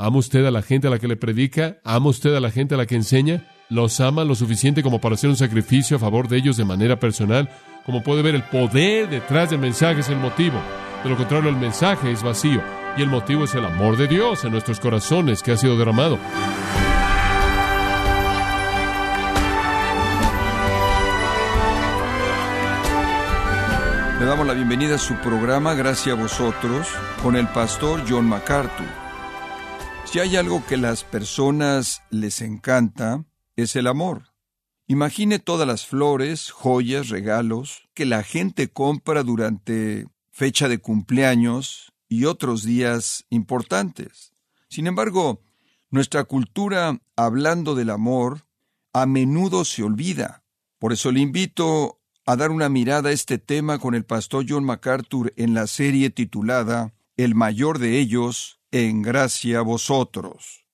¿Ama usted a la gente a la que le predica? ¿Ama usted a la gente a la que enseña? ¿Los ama lo suficiente como para hacer un sacrificio a favor de ellos de manera personal? Como puede ver, el poder detrás del mensaje es el motivo. De lo contrario, el mensaje es vacío. Y el motivo es el amor de Dios en nuestros corazones que ha sido derramado. Le damos la bienvenida a su programa Gracias a vosotros con el pastor John MacArthur. Si hay algo que las personas les encanta, es el amor. Imagine todas las flores, joyas, regalos que la gente compra durante fecha de cumpleaños y otros días importantes. Sin embargo, nuestra cultura, hablando del amor, a menudo se olvida. Por eso le invito a dar una mirada a este tema con el pastor John MacArthur en la serie titulada El mayor de ellos, en gracia a vosotros.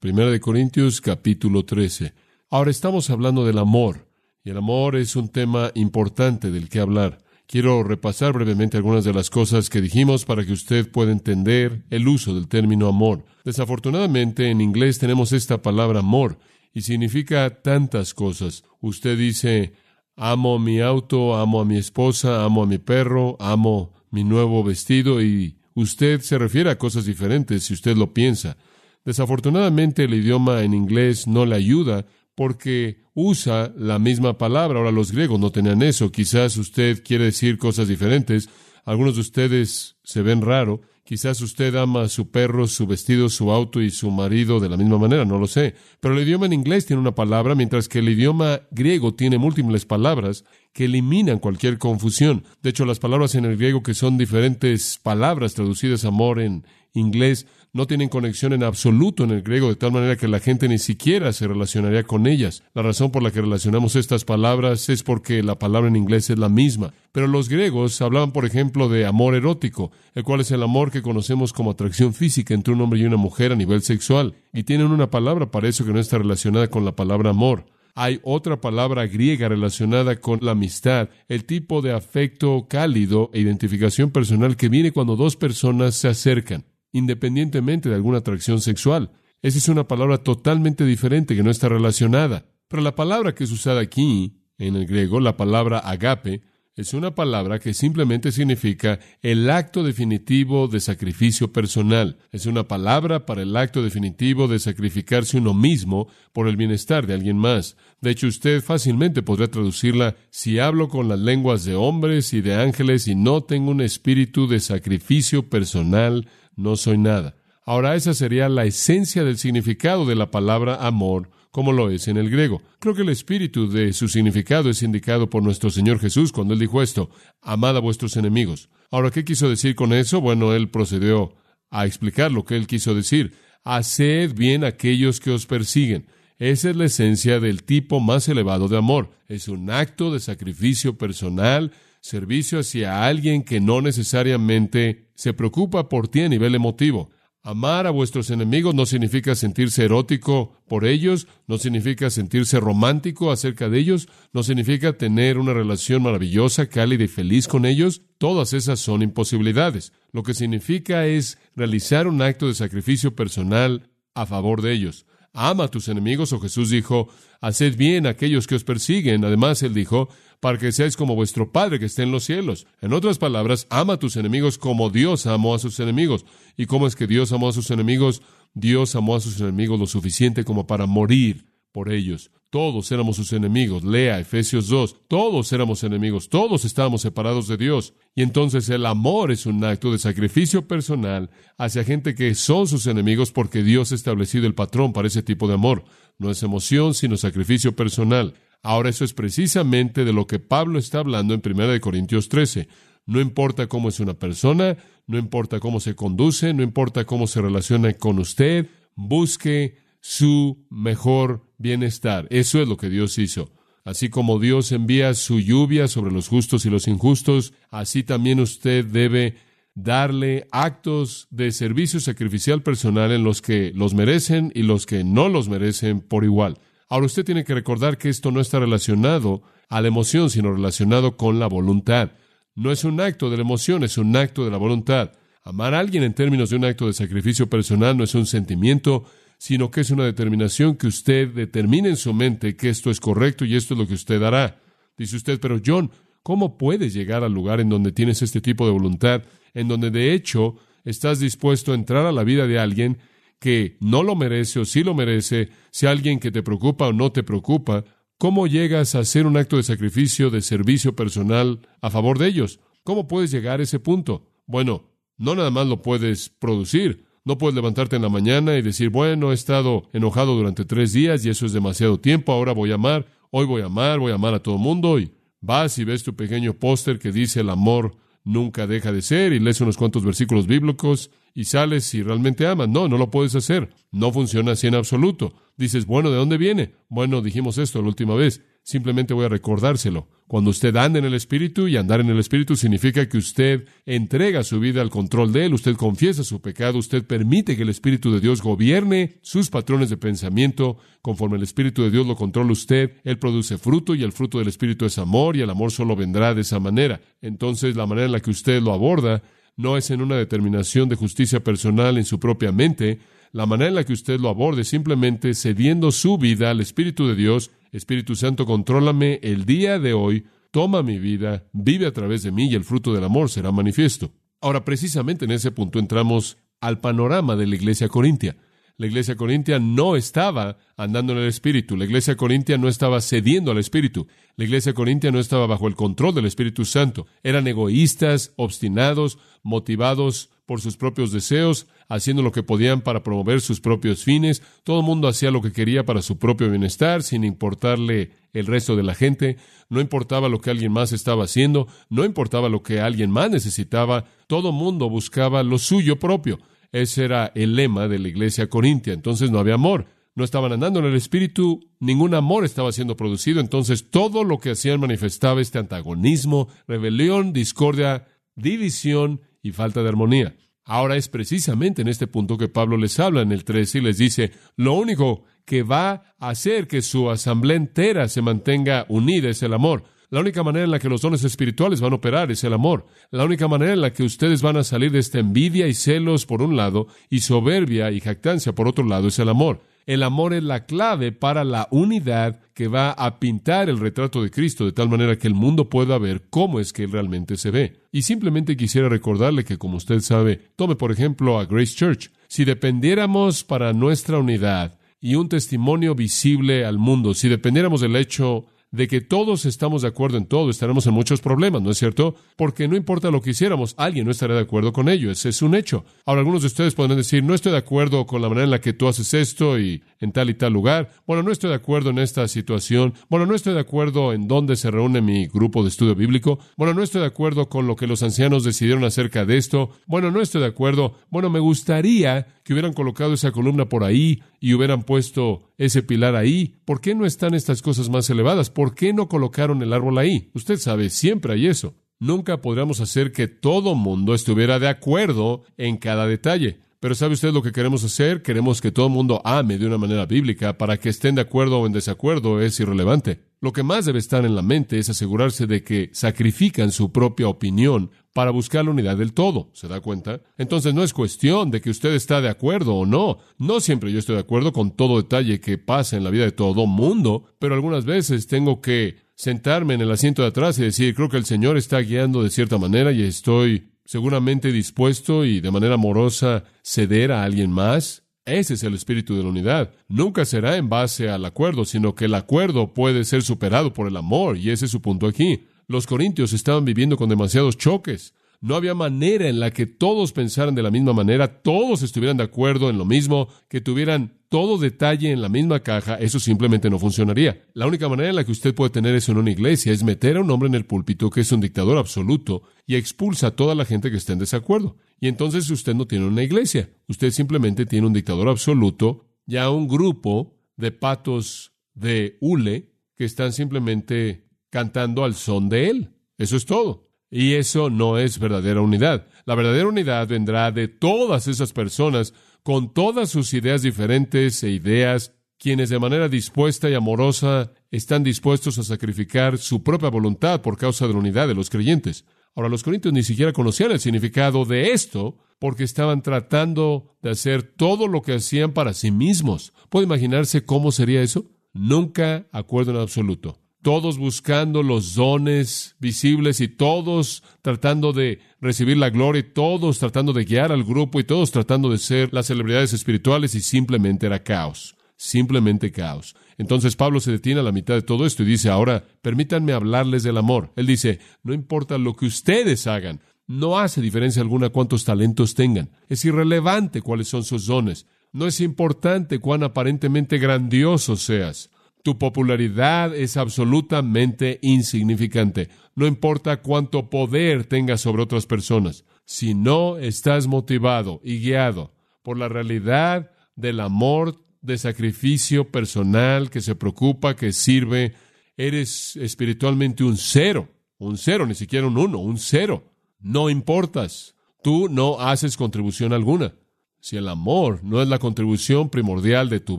Primera de Corintios capítulo 13. Ahora estamos hablando del amor, y el amor es un tema importante del que hablar. Quiero repasar brevemente algunas de las cosas que dijimos para que usted pueda entender el uso del término amor. Desafortunadamente en inglés tenemos esta palabra amor y significa tantas cosas. Usted dice, Amo mi auto, amo a mi esposa, amo a mi perro, amo mi nuevo vestido y usted se refiere a cosas diferentes si usted lo piensa. Desafortunadamente el idioma en inglés no le ayuda porque usa la misma palabra. Ahora los griegos no tenían eso. Quizás usted quiere decir cosas diferentes. Algunos de ustedes se ven raro. Quizás usted ama a su perro, su vestido, su auto y su marido de la misma manera, no lo sé. Pero el idioma en inglés tiene una palabra, mientras que el idioma griego tiene múltiples palabras que eliminan cualquier confusión. De hecho, las palabras en el griego que son diferentes palabras traducidas amor en inglés no tienen conexión en absoluto en el griego, de tal manera que la gente ni siquiera se relacionaría con ellas. La razón por la que relacionamos estas palabras es porque la palabra en inglés es la misma. Pero los griegos hablaban, por ejemplo, de amor erótico, el cual es el amor que conocemos como atracción física entre un hombre y una mujer a nivel sexual. Y tienen una palabra para eso que no está relacionada con la palabra amor. Hay otra palabra griega relacionada con la amistad, el tipo de afecto cálido e identificación personal que viene cuando dos personas se acercan independientemente de alguna atracción sexual. Esa es una palabra totalmente diferente que no está relacionada. Pero la palabra que es usada aquí, en el griego, la palabra agape, es una palabra que simplemente significa el acto definitivo de sacrificio personal. Es una palabra para el acto definitivo de sacrificarse uno mismo por el bienestar de alguien más. De hecho, usted fácilmente podría traducirla si hablo con las lenguas de hombres y de ángeles y no tengo un espíritu de sacrificio personal no soy nada. Ahora esa sería la esencia del significado de la palabra amor, como lo es en el griego. Creo que el espíritu de su significado es indicado por nuestro Señor Jesús cuando él dijo esto, amad a vuestros enemigos. Ahora, ¿qué quiso decir con eso? Bueno, él procedió a explicar lo que él quiso decir. Haced bien a aquellos que os persiguen. Esa es la esencia del tipo más elevado de amor. Es un acto de sacrificio personal servicio hacia alguien que no necesariamente se preocupa por ti a nivel emotivo. Amar a vuestros enemigos no significa sentirse erótico por ellos, no significa sentirse romántico acerca de ellos, no significa tener una relación maravillosa, cálida y feliz con ellos. Todas esas son imposibilidades. Lo que significa es realizar un acto de sacrificio personal a favor de ellos. Ama a tus enemigos, o Jesús dijo, haced bien a aquellos que os persiguen. Además, él dijo, para que seáis como vuestro Padre que está en los cielos. En otras palabras, ama a tus enemigos como Dios amó a sus enemigos. ¿Y cómo es que Dios amó a sus enemigos? Dios amó a sus enemigos lo suficiente como para morir por ellos. Todos éramos sus enemigos. Lea Efesios 2. Todos éramos enemigos. Todos estábamos separados de Dios. Y entonces el amor es un acto de sacrificio personal hacia gente que son sus enemigos porque Dios ha establecido el patrón para ese tipo de amor. No es emoción, sino sacrificio personal. Ahora eso es precisamente de lo que Pablo está hablando en 1 Corintios 13. No importa cómo es una persona, no importa cómo se conduce, no importa cómo se relaciona con usted, busque su mejor bienestar. Eso es lo que Dios hizo. Así como Dios envía su lluvia sobre los justos y los injustos, así también usted debe darle actos de servicio sacrificial personal en los que los merecen y los que no los merecen por igual. Ahora usted tiene que recordar que esto no está relacionado a la emoción, sino relacionado con la voluntad. No es un acto de la emoción, es un acto de la voluntad. Amar a alguien en términos de un acto de sacrificio personal no es un sentimiento, sino que es una determinación que usted determina en su mente que esto es correcto y esto es lo que usted hará. Dice usted, pero John, ¿cómo puedes llegar al lugar en donde tienes este tipo de voluntad, en donde de hecho estás dispuesto a entrar a la vida de alguien que no lo merece o sí lo merece, si alguien que te preocupa o no te preocupa, ¿cómo llegas a hacer un acto de sacrificio, de servicio personal a favor de ellos? ¿Cómo puedes llegar a ese punto? Bueno, no nada más lo puedes producir. No puedes levantarte en la mañana y decir, bueno, he estado enojado durante tres días y eso es demasiado tiempo, ahora voy a amar, hoy voy a amar, voy a amar a todo el mundo y vas y ves tu pequeño póster que dice el amor nunca deja de ser y lees unos cuantos versículos bíblicos y sales y realmente amas. No, no lo puedes hacer. No funciona así en absoluto. Dices, bueno, ¿de dónde viene? Bueno, dijimos esto la última vez. Simplemente voy a recordárselo. Cuando usted anda en el Espíritu, y andar en el Espíritu significa que usted entrega su vida al control de Él, usted confiesa su pecado, usted permite que el Espíritu de Dios gobierne sus patrones de pensamiento, conforme el Espíritu de Dios lo controla usted, Él produce fruto y el fruto del Espíritu es amor y el amor solo vendrá de esa manera. Entonces la manera en la que usted lo aborda no es en una determinación de justicia personal en su propia mente, la manera en la que usted lo aborde simplemente cediendo su vida al Espíritu de Dios Espíritu Santo, contrólame el día de hoy, toma mi vida, vive a través de mí y el fruto del amor será manifiesto. Ahora, precisamente en ese punto entramos al panorama de la iglesia corintia. La iglesia corintia no estaba andando en el Espíritu. La iglesia corintia no estaba cediendo al Espíritu. La iglesia corintia no estaba bajo el control del Espíritu Santo. Eran egoístas, obstinados, motivados por sus propios deseos, haciendo lo que podían para promover sus propios fines. Todo el mundo hacía lo que quería para su propio bienestar, sin importarle el resto de la gente. No importaba lo que alguien más estaba haciendo, no importaba lo que alguien más necesitaba. Todo el mundo buscaba lo suyo propio. Ese era el lema de la iglesia corintia. Entonces no había amor. No estaban andando en el espíritu, ningún amor estaba siendo producido. Entonces todo lo que hacían manifestaba este antagonismo, rebelión, discordia, división y falta de armonía. Ahora es precisamente en este punto que Pablo les habla en el 13 y les dice, lo único que va a hacer que su asamblea entera se mantenga unida es el amor. La única manera en la que los dones espirituales van a operar es el amor. La única manera en la que ustedes van a salir de esta envidia y celos por un lado y soberbia y jactancia por otro lado es el amor. El amor es la clave para la unidad que va a pintar el retrato de Cristo de tal manera que el mundo pueda ver cómo es que Él realmente se ve. Y simplemente quisiera recordarle que, como usted sabe, tome por ejemplo a Grace Church. Si dependiéramos para nuestra unidad y un testimonio visible al mundo, si dependiéramos del hecho de que todos estamos de acuerdo en todo, estaremos en muchos problemas, ¿no es cierto? Porque no importa lo que hiciéramos, alguien no estará de acuerdo con ello, ese es un hecho. Ahora, algunos de ustedes podrán decir, no estoy de acuerdo con la manera en la que tú haces esto y en tal y tal lugar. Bueno, no estoy de acuerdo en esta situación. Bueno, no estoy de acuerdo en dónde se reúne mi grupo de estudio bíblico. Bueno, no estoy de acuerdo con lo que los ancianos decidieron acerca de esto. Bueno, no estoy de acuerdo. Bueno, me gustaría que hubieran colocado esa columna por ahí y hubieran puesto ese pilar ahí. ¿Por qué no están estas cosas más elevadas? ¿Por qué no colocaron el árbol ahí? Usted sabe, siempre hay eso. Nunca podríamos hacer que todo mundo estuviera de acuerdo en cada detalle. Pero ¿sabe usted lo que queremos hacer? Queremos que todo el mundo ame de una manera bíblica. Para que estén de acuerdo o en desacuerdo es irrelevante. Lo que más debe estar en la mente es asegurarse de que sacrifican su propia opinión para buscar la unidad del todo. ¿Se da cuenta? Entonces no es cuestión de que usted está de acuerdo o no. No siempre yo estoy de acuerdo con todo detalle que pasa en la vida de todo mundo, pero algunas veces tengo que sentarme en el asiento de atrás y decir, creo que el Señor está guiando de cierta manera y estoy seguramente dispuesto y de manera amorosa ceder a alguien más. Ese es el espíritu de la unidad. Nunca será en base al acuerdo, sino que el acuerdo puede ser superado por el amor, y ese es su punto aquí. Los corintios estaban viviendo con demasiados choques. No había manera en la que todos pensaran de la misma manera, todos estuvieran de acuerdo en lo mismo, que tuvieran todo detalle en la misma caja, eso simplemente no funcionaría. La única manera en la que usted puede tener eso en una iglesia es meter a un hombre en el púlpito que es un dictador absoluto y expulsa a toda la gente que esté en desacuerdo. Y entonces usted no tiene una iglesia, usted simplemente tiene un dictador absoluto, ya un grupo de patos de hule que están simplemente cantando al son de él. Eso es todo. Y eso no es verdadera unidad. La verdadera unidad vendrá de todas esas personas con todas sus ideas diferentes e ideas, quienes de manera dispuesta y amorosa están dispuestos a sacrificar su propia voluntad por causa de la unidad de los creyentes. Ahora, los corintios ni siquiera conocían el significado de esto porque estaban tratando de hacer todo lo que hacían para sí mismos. ¿Puede imaginarse cómo sería eso? Nunca acuerdo en absoluto. Todos buscando los dones visibles y todos tratando de recibir la gloria todos tratando de guiar al grupo y todos tratando de ser las celebridades espirituales y simplemente era caos. Simplemente caos. Entonces Pablo se detiene a la mitad de todo esto y dice, ahora permítanme hablarles del amor. Él dice, no importa lo que ustedes hagan, no hace diferencia alguna cuántos talentos tengan, es irrelevante cuáles son sus dones, no es importante cuán aparentemente grandioso seas. Tu popularidad es absolutamente insignificante. No importa cuánto poder tengas sobre otras personas. Si no estás motivado y guiado por la realidad del amor de sacrificio personal que se preocupa, que sirve, eres espiritualmente un cero, un cero, ni siquiera un uno, un cero. No importas. Tú no haces contribución alguna. Si el amor no es la contribución primordial de tu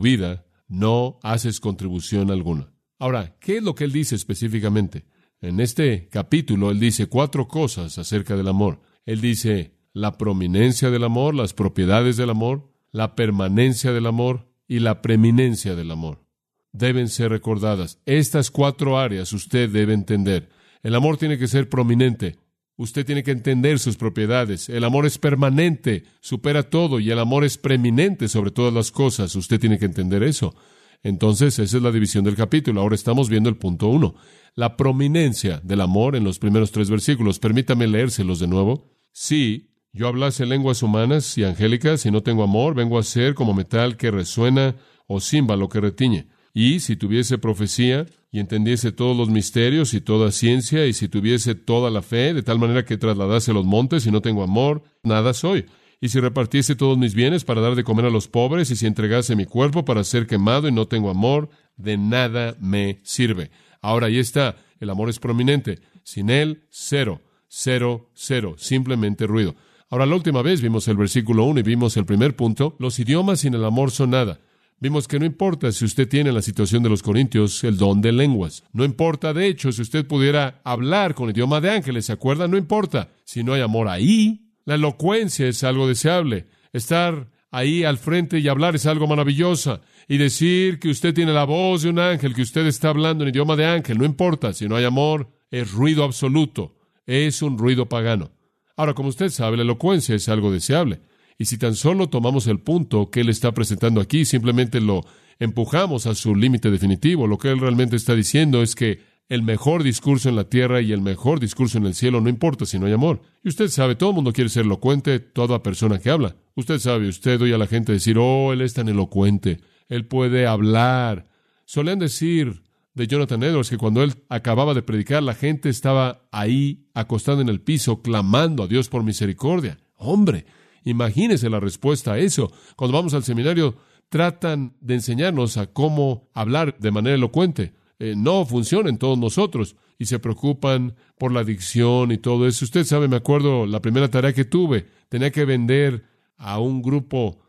vida, no haces contribución alguna. Ahora, ¿qué es lo que él dice específicamente? En este capítulo él dice cuatro cosas acerca del amor. Él dice la prominencia del amor, las propiedades del amor, la permanencia del amor, y la preeminencia del amor. Deben ser recordadas. Estas cuatro áreas usted debe entender. El amor tiene que ser prominente. Usted tiene que entender sus propiedades. El amor es permanente, supera todo, y el amor es preeminente sobre todas las cosas. Usted tiene que entender eso. Entonces, esa es la división del capítulo. Ahora estamos viendo el punto uno. La prominencia del amor en los primeros tres versículos. Permítame leérselos de nuevo. Sí, yo hablase lenguas humanas y angélicas y no tengo amor, vengo a ser como metal que resuena o címbalo que retiñe. Y si tuviese profecía y entendiese todos los misterios y toda ciencia, y si tuviese toda la fe, de tal manera que trasladase los montes y no tengo amor, nada soy. Y si repartiese todos mis bienes para dar de comer a los pobres, y si entregase mi cuerpo para ser quemado y no tengo amor, de nada me sirve. Ahora ahí está, el amor es prominente. Sin él, cero, cero, cero, simplemente ruido. Ahora, la última vez vimos el versículo 1 y vimos el primer punto. Los idiomas sin el amor son nada. Vimos que no importa si usted tiene en la situación de los corintios el don de lenguas. No importa, de hecho, si usted pudiera hablar con idioma de ángeles, ¿se acuerda? No importa. Si no hay amor ahí, la elocuencia es algo deseable. Estar ahí al frente y hablar es algo maravilloso. Y decir que usted tiene la voz de un ángel, que usted está hablando en idioma de ángel, no importa. Si no hay amor, es ruido absoluto. Es un ruido pagano. Ahora, como usted sabe, la elocuencia es algo deseable. Y si tan solo tomamos el punto que él está presentando aquí, simplemente lo empujamos a su límite definitivo, lo que él realmente está diciendo es que el mejor discurso en la tierra y el mejor discurso en el cielo no importa si no hay amor. Y usted sabe, todo el mundo quiere ser elocuente, toda persona que habla. Usted sabe, usted oye a la gente decir, oh, él es tan elocuente, él puede hablar. Solían decir de Jonathan Edwards que cuando él acababa de predicar, la gente estaba ahí acostada en el piso, clamando a Dios por misericordia. Hombre, imagínese la respuesta a eso. Cuando vamos al seminario, tratan de enseñarnos a cómo hablar de manera elocuente. Eh, no funciona en todos nosotros y se preocupan por la adicción y todo eso. Usted sabe, me acuerdo la primera tarea que tuve, tenía que vender a un grupo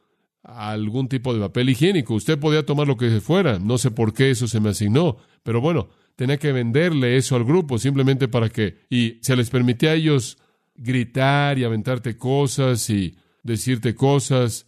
algún tipo de papel higiénico. Usted podía tomar lo que fuera. No sé por qué eso se me asignó. Pero bueno, tenía que venderle eso al grupo simplemente para que... Y se les permitía a ellos gritar y aventarte cosas y decirte cosas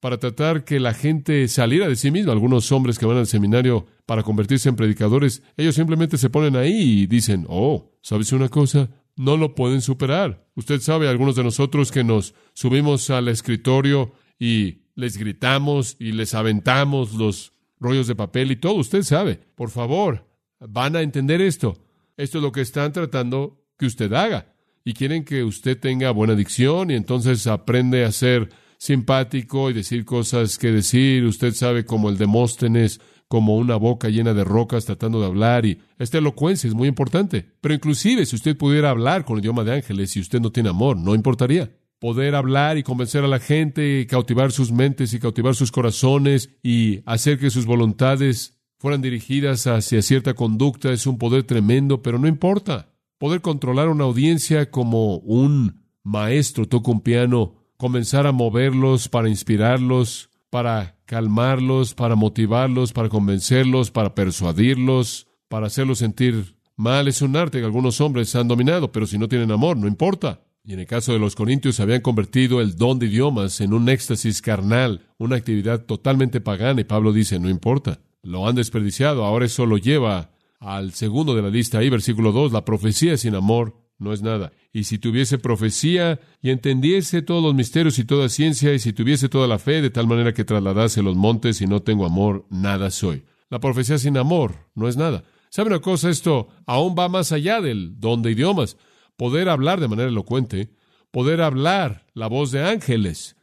para tratar que la gente saliera de sí misma. Algunos hombres que van al seminario para convertirse en predicadores, ellos simplemente se ponen ahí y dicen, oh, ¿sabes una cosa? No lo pueden superar. Usted sabe, algunos de nosotros que nos subimos al escritorio y les gritamos y les aventamos los rollos de papel y todo. Usted sabe, por favor, van a entender esto. Esto es lo que están tratando que usted haga. Y quieren que usted tenga buena dicción y entonces aprende a ser simpático y decir cosas que decir. Usted sabe como el Demóstenes, como una boca llena de rocas tratando de hablar y esta elocuencia es muy importante. Pero inclusive si usted pudiera hablar con el idioma de ángeles y usted no tiene amor, no importaría poder hablar y convencer a la gente, y cautivar sus mentes y cautivar sus corazones y hacer que sus voluntades fueran dirigidas hacia cierta conducta es un poder tremendo, pero no importa. Poder controlar una audiencia como un maestro toca un piano, comenzar a moverlos para inspirarlos, para calmarlos, para motivarlos, para convencerlos, para persuadirlos, para hacerlos sentir Mal es un arte que algunos hombres han dominado, pero si no tienen amor, no importa. Y en el caso de los corintios habían convertido el don de idiomas en un éxtasis carnal, una actividad totalmente pagana, y Pablo dice, no importa, lo han desperdiciado, ahora eso lo lleva al segundo de la lista ahí, versículo 2, la profecía sin amor no es nada. Y si tuviese profecía y entendiese todos los misterios y toda ciencia, y si tuviese toda la fe de tal manera que trasladase los montes y no tengo amor, nada soy. La profecía sin amor no es nada. ¿Sabe una cosa? Esto aún va más allá del don de idiomas. Poder hablar de manera elocuente, poder hablar la voz de ángeles,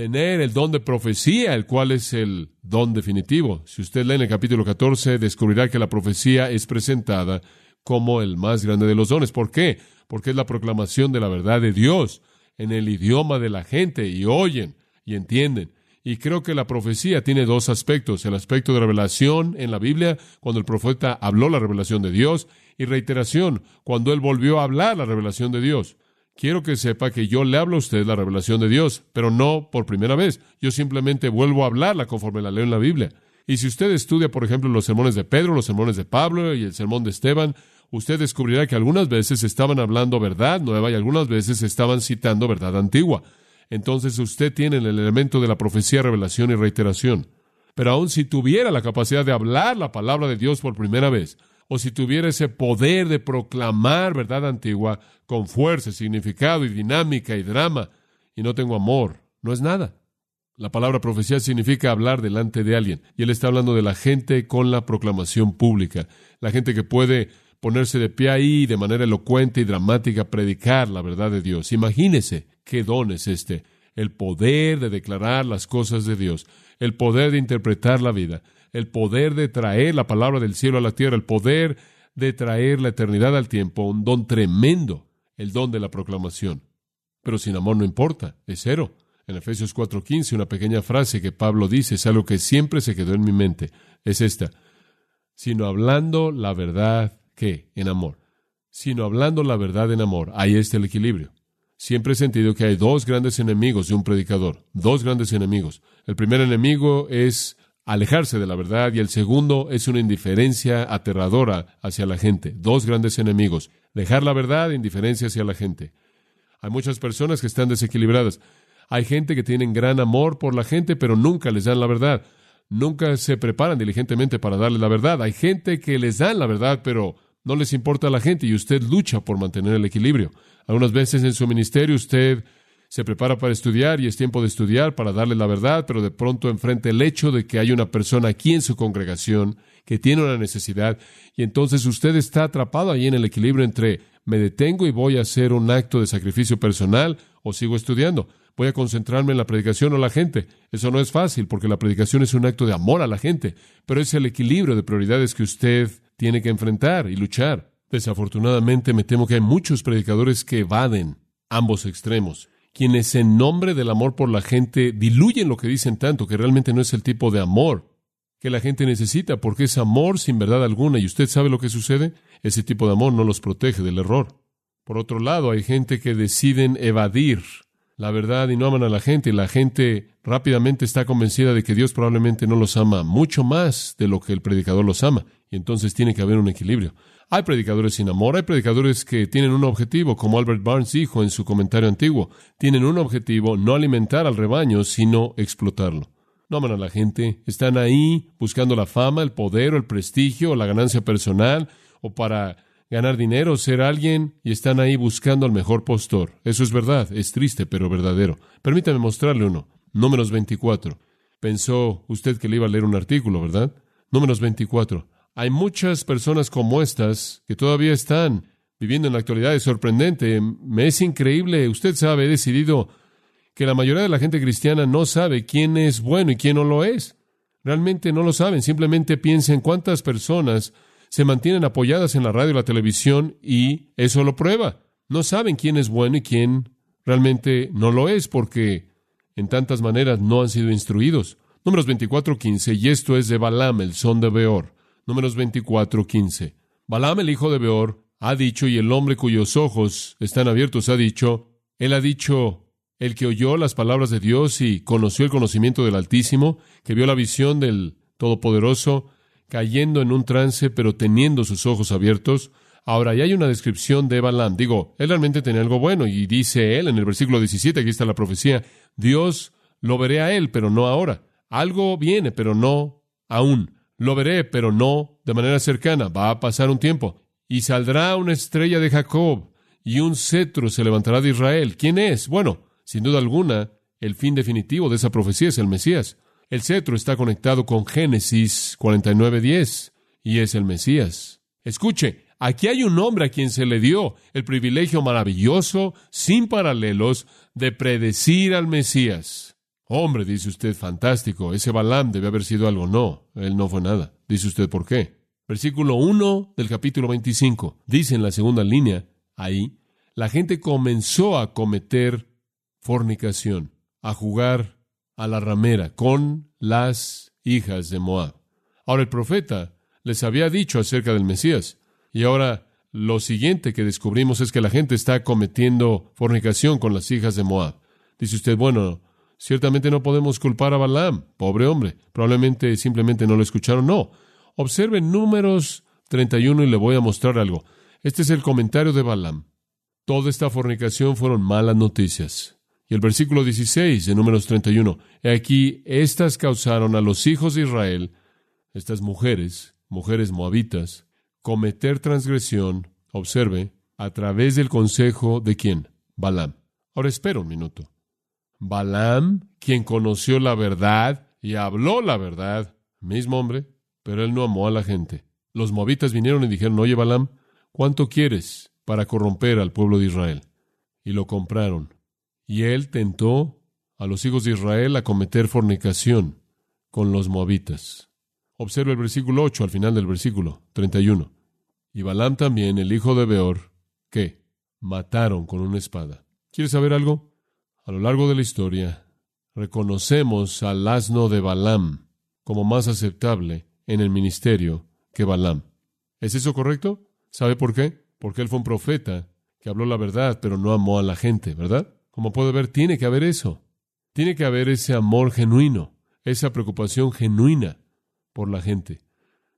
tener el don de profecía, el cual es el don definitivo. Si usted lee en el capítulo 14, descubrirá que la profecía es presentada como el más grande de los dones. ¿Por qué? Porque es la proclamación de la verdad de Dios en el idioma de la gente y oyen y entienden. Y creo que la profecía tiene dos aspectos. El aspecto de revelación en la Biblia, cuando el profeta habló la revelación de Dios, y reiteración, cuando él volvió a hablar la revelación de Dios. Quiero que sepa que yo le hablo a usted la revelación de Dios, pero no por primera vez. Yo simplemente vuelvo a hablarla conforme la leo en la Biblia. Y si usted estudia, por ejemplo, los sermones de Pedro, los sermones de Pablo y el sermón de Esteban, usted descubrirá que algunas veces estaban hablando verdad nueva y algunas veces estaban citando verdad antigua. Entonces usted tiene el elemento de la profecía, revelación y reiteración. Pero aun si tuviera la capacidad de hablar la palabra de Dios por primera vez, o si tuviera ese poder de proclamar verdad antigua con fuerza, significado y dinámica y drama, y no tengo amor, no es nada. La palabra profecía significa hablar delante de alguien. Y él está hablando de la gente con la proclamación pública. La gente que puede ponerse de pie ahí de manera elocuente y dramática predicar la verdad de Dios. Imagínese qué don es este. El poder de declarar las cosas de Dios. El poder de interpretar la vida. El poder de traer la palabra del cielo a la tierra. El poder de traer la eternidad al tiempo. Un don tremendo. El don de la proclamación. Pero sin amor no importa. Es cero. En Efesios 4:15, una pequeña frase que Pablo dice es algo que siempre se quedó en mi mente. Es esta. Sino hablando la verdad que en amor. Sino hablando la verdad en amor. Ahí está el equilibrio. Siempre he sentido que hay dos grandes enemigos de un predicador. Dos grandes enemigos. El primer enemigo es alejarse de la verdad y el segundo es una indiferencia aterradora hacia la gente. Dos grandes enemigos. Dejar la verdad e indiferencia hacia la gente. Hay muchas personas que están desequilibradas. Hay gente que tienen gran amor por la gente, pero nunca les dan la verdad. Nunca se preparan diligentemente para darle la verdad. Hay gente que les dan la verdad, pero no les importa a la gente y usted lucha por mantener el equilibrio. Algunas veces en su ministerio usted se prepara para estudiar y es tiempo de estudiar para darle la verdad, pero de pronto enfrenta el hecho de que hay una persona aquí en su congregación que tiene una necesidad y entonces usted está atrapado ahí en el equilibrio entre me detengo y voy a hacer un acto de sacrificio personal o sigo estudiando voy a concentrarme en la predicación o la gente. Eso no es fácil porque la predicación es un acto de amor a la gente, pero es el equilibrio de prioridades que usted tiene que enfrentar y luchar. Desafortunadamente me temo que hay muchos predicadores que evaden ambos extremos, quienes en nombre del amor por la gente diluyen lo que dicen tanto que realmente no es el tipo de amor que la gente necesita, porque es amor sin verdad alguna. ¿Y usted sabe lo que sucede? Ese tipo de amor no los protege del error. Por otro lado, hay gente que deciden evadir la verdad y no aman a la gente. Y la gente rápidamente está convencida de que Dios probablemente no los ama mucho más de lo que el predicador los ama. Y entonces tiene que haber un equilibrio. Hay predicadores sin amor, hay predicadores que tienen un objetivo, como Albert Barnes dijo en su comentario antiguo. Tienen un objetivo, no alimentar al rebaño, sino explotarlo. No aman a la gente, están ahí buscando la fama, el poder o el prestigio o la ganancia personal o para ganar dinero, ser alguien, y están ahí buscando al mejor postor. Eso es verdad, es triste, pero verdadero. Permítame mostrarle uno. Números 24. Pensó usted que le iba a leer un artículo, ¿verdad? Números 24. Hay muchas personas como estas que todavía están viviendo en la actualidad. Es sorprendente. Me es increíble. Usted sabe, he decidido que la mayoría de la gente cristiana no sabe quién es bueno y quién no lo es. Realmente no lo saben. Simplemente piensen cuántas personas se mantienen apoyadas en la radio y la televisión y eso lo prueba. No saben quién es bueno y quién realmente no lo es porque en tantas maneras no han sido instruidos. Números 24.15 y esto es de Balaam, el son de Beor. Números 24.15. Balaam, el hijo de Beor, ha dicho y el hombre cuyos ojos están abiertos ha dicho, él ha dicho, el que oyó las palabras de Dios y conoció el conocimiento del Altísimo, que vio la visión del Todopoderoso, cayendo en un trance, pero teniendo sus ojos abiertos, Ahora, ya hay una descripción de Balaam. Digo, él realmente tenía algo bueno y dice él en el versículo 17, aquí está la profecía, Dios lo veré a él, pero no ahora. Algo viene, pero no aún. Lo veré, pero no de manera cercana. Va a pasar un tiempo. Y saldrá una estrella de Jacob y un cetro se levantará de Israel. ¿Quién es? Bueno, sin duda alguna, el fin definitivo de esa profecía es el Mesías. El cetro está conectado con Génesis 49:10 y es el Mesías. Escuche, aquí hay un hombre a quien se le dio el privilegio maravilloso, sin paralelos, de predecir al Mesías. Hombre, dice usted, fantástico, ese Balaam debe haber sido algo. No, él no fue nada. Dice usted por qué. Versículo 1 del capítulo 25. Dice en la segunda línea, ahí, la gente comenzó a cometer fornicación, a jugar a la ramera con las hijas de Moab. Ahora el profeta les había dicho acerca del Mesías, y ahora lo siguiente que descubrimos es que la gente está cometiendo fornicación con las hijas de Moab. Dice usted, bueno, ciertamente no podemos culpar a Balaam, pobre hombre, probablemente simplemente no lo escucharon, no. Observen números 31 y le voy a mostrar algo. Este es el comentario de Balaam. Toda esta fornicación fueron malas noticias. Y el versículo 16 de números 31. He aquí, estas causaron a los hijos de Israel, estas mujeres, mujeres moabitas, cometer transgresión, observe, a través del consejo de quién? Balaam. Ahora espera un minuto. Balaam, quien conoció la verdad y habló la verdad, mismo hombre, pero él no amó a la gente. Los moabitas vinieron y dijeron, oye Balaam, ¿cuánto quieres para corromper al pueblo de Israel? Y lo compraron. Y él tentó a los hijos de Israel a cometer fornicación con los moabitas. Observa el versículo 8 al final del versículo 31. Y Balaam también, el hijo de Beor, que mataron con una espada. ¿Quieres saber algo? A lo largo de la historia, reconocemos al asno de Balaam como más aceptable en el ministerio que Balaam. ¿Es eso correcto? ¿Sabe por qué? Porque él fue un profeta que habló la verdad, pero no amó a la gente, ¿verdad? Como puede ver, tiene que haber eso. Tiene que haber ese amor genuino, esa preocupación genuina por la gente.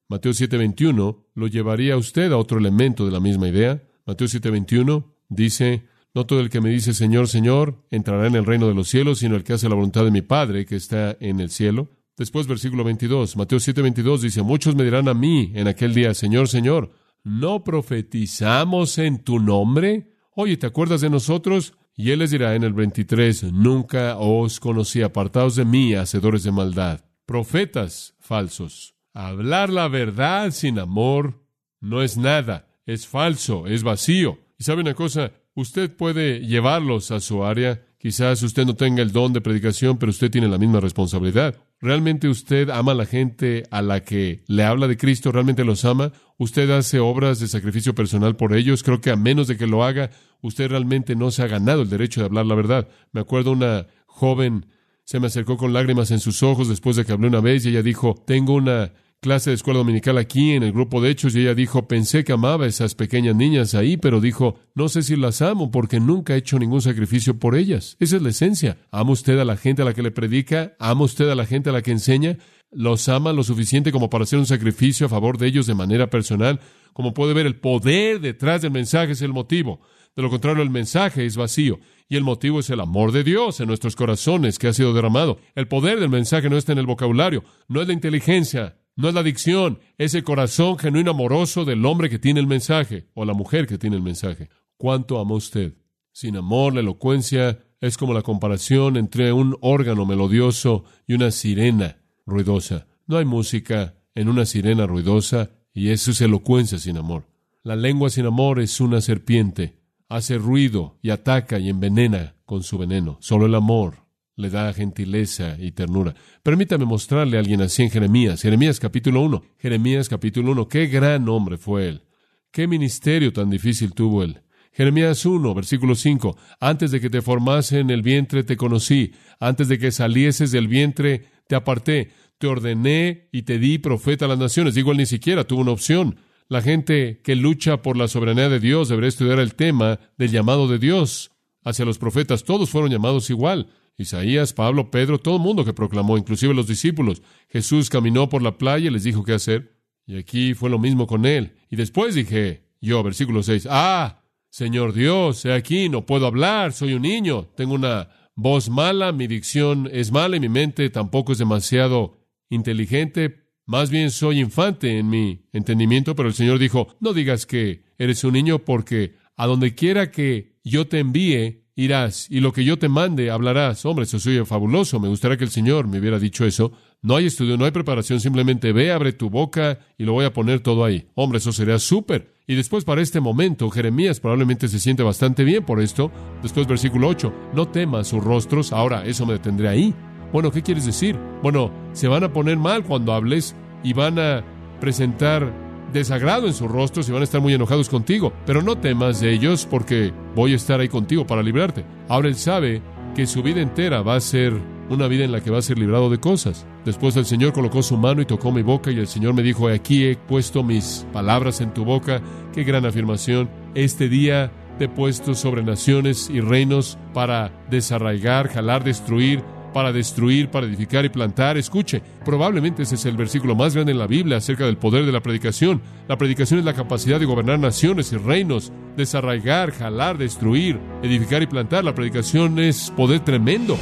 Mateo 7:21 lo llevaría a usted a otro elemento de la misma idea. Mateo 7:21 dice, no todo el que me dice Señor, Señor, entrará en el reino de los cielos, sino el que hace la voluntad de mi Padre que está en el cielo. Después, versículo 22, Mateo 7:22 dice, muchos me dirán a mí en aquel día, Señor, Señor, ¿no profetizamos en tu nombre? Oye, ¿te acuerdas de nosotros? Y él les dirá en el 23, nunca os conocí, apartados de mí, hacedores de maldad, profetas falsos. Hablar la verdad sin amor no es nada, es falso, es vacío. Y sabe una cosa, usted puede llevarlos a su área. Quizás usted no tenga el don de predicación, pero usted tiene la misma responsabilidad. ¿Realmente usted ama a la gente a la que le habla de Cristo? ¿Realmente los ama? ¿Usted hace obras de sacrificio personal por ellos? Creo que a menos de que lo haga, usted realmente no se ha ganado el derecho de hablar la verdad. Me acuerdo una joven se me acercó con lágrimas en sus ojos después de que hablé una vez y ella dijo, tengo una clase de escuela dominical aquí en el grupo de hechos y ella dijo, pensé que amaba a esas pequeñas niñas ahí, pero dijo, no sé si las amo porque nunca he hecho ningún sacrificio por ellas. Esa es la esencia. ¿Ama usted a la gente a la que le predica? ¿Ama usted a la gente a la que enseña? ¿Los ama lo suficiente como para hacer un sacrificio a favor de ellos de manera personal? Como puede ver, el poder detrás del mensaje es el motivo. De lo contrario, el mensaje es vacío. Y el motivo es el amor de Dios en nuestros corazones que ha sido derramado. El poder del mensaje no está en el vocabulario, no es la inteligencia, no es la adicción, es el corazón genuino amoroso del hombre que tiene el mensaje o la mujer que tiene el mensaje. ¿Cuánto ama usted? Sin amor, la elocuencia es como la comparación entre un órgano melodioso y una sirena ruidosa. No hay música en una sirena ruidosa y eso es elocuencia sin amor. La lengua sin amor es una serpiente. Hace ruido y ataca y envenena con su veneno. Solo el amor le da gentileza y ternura. Permítame mostrarle a alguien así en Jeremías. Jeremías capítulo 1. Jeremías capítulo 1. Qué gran hombre fue él. Qué ministerio tan difícil tuvo él. Jeremías 1, versículo 5. Antes de que te formase en el vientre te conocí. Antes de que salieses del vientre te aparté. Te ordené y te di profeta a las naciones. Digo, él ni siquiera tuvo una opción. La gente que lucha por la soberanía de Dios debería estudiar el tema del llamado de Dios hacia los profetas. Todos fueron llamados igual. Isaías, Pablo, Pedro, todo el mundo que proclamó, inclusive los discípulos. Jesús caminó por la playa y les dijo qué hacer. Y aquí fue lo mismo con él. Y después dije, Yo, versículo 6. Ah, Señor Dios, he aquí, no puedo hablar, soy un niño, tengo una voz mala, mi dicción es mala y mi mente tampoco es demasiado inteligente. Más bien soy infante en mi entendimiento, pero el Señor dijo, no digas que eres un niño porque a donde quiera que yo te envíe, irás, y lo que yo te mande, hablarás. Hombre, eso soy fabuloso. Me gustaría que el Señor me hubiera dicho eso. No hay estudio, no hay preparación, simplemente ve, abre tu boca y lo voy a poner todo ahí. Hombre, eso sería súper. Y después para este momento, Jeremías probablemente se siente bastante bien por esto. Después versículo 8, no temas sus rostros. Ahora, eso me detendré ahí. Bueno, ¿qué quieres decir? Bueno, se van a poner mal cuando hables y van a presentar desagrado en sus rostros y van a estar muy enojados contigo. Pero no temas de ellos porque voy a estar ahí contigo para librarte. Ahora él sabe que su vida entera va a ser una vida en la que va a ser librado de cosas. Después el Señor colocó su mano y tocó mi boca y el Señor me dijo, aquí he puesto mis palabras en tu boca. Qué gran afirmación. Este día te he puesto sobre naciones y reinos para desarraigar, jalar, destruir, para destruir, para edificar y plantar. Escuche, probablemente ese es el versículo más grande en la Biblia acerca del poder de la predicación. La predicación es la capacidad de gobernar naciones y reinos, desarraigar, jalar, destruir, edificar y plantar. La predicación es poder tremendo.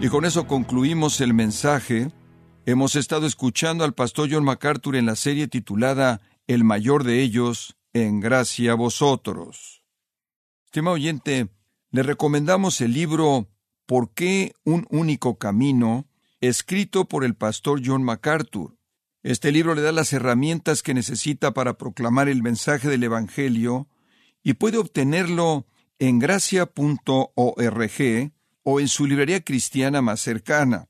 Y con eso concluimos el mensaje. Hemos estado escuchando al pastor John MacArthur en la serie titulada El mayor de ellos, en gracia a vosotros. Estimado oyente, le recomendamos el libro ¿Por qué un único camino? escrito por el pastor John MacArthur. Este libro le da las herramientas que necesita para proclamar el mensaje del Evangelio y puede obtenerlo en gracia.org o en su librería cristiana más cercana.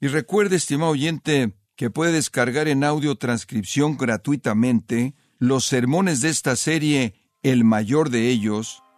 Y recuerde, estimado oyente, que puede descargar en audio transcripción gratuitamente los sermones de esta serie, el mayor de ellos,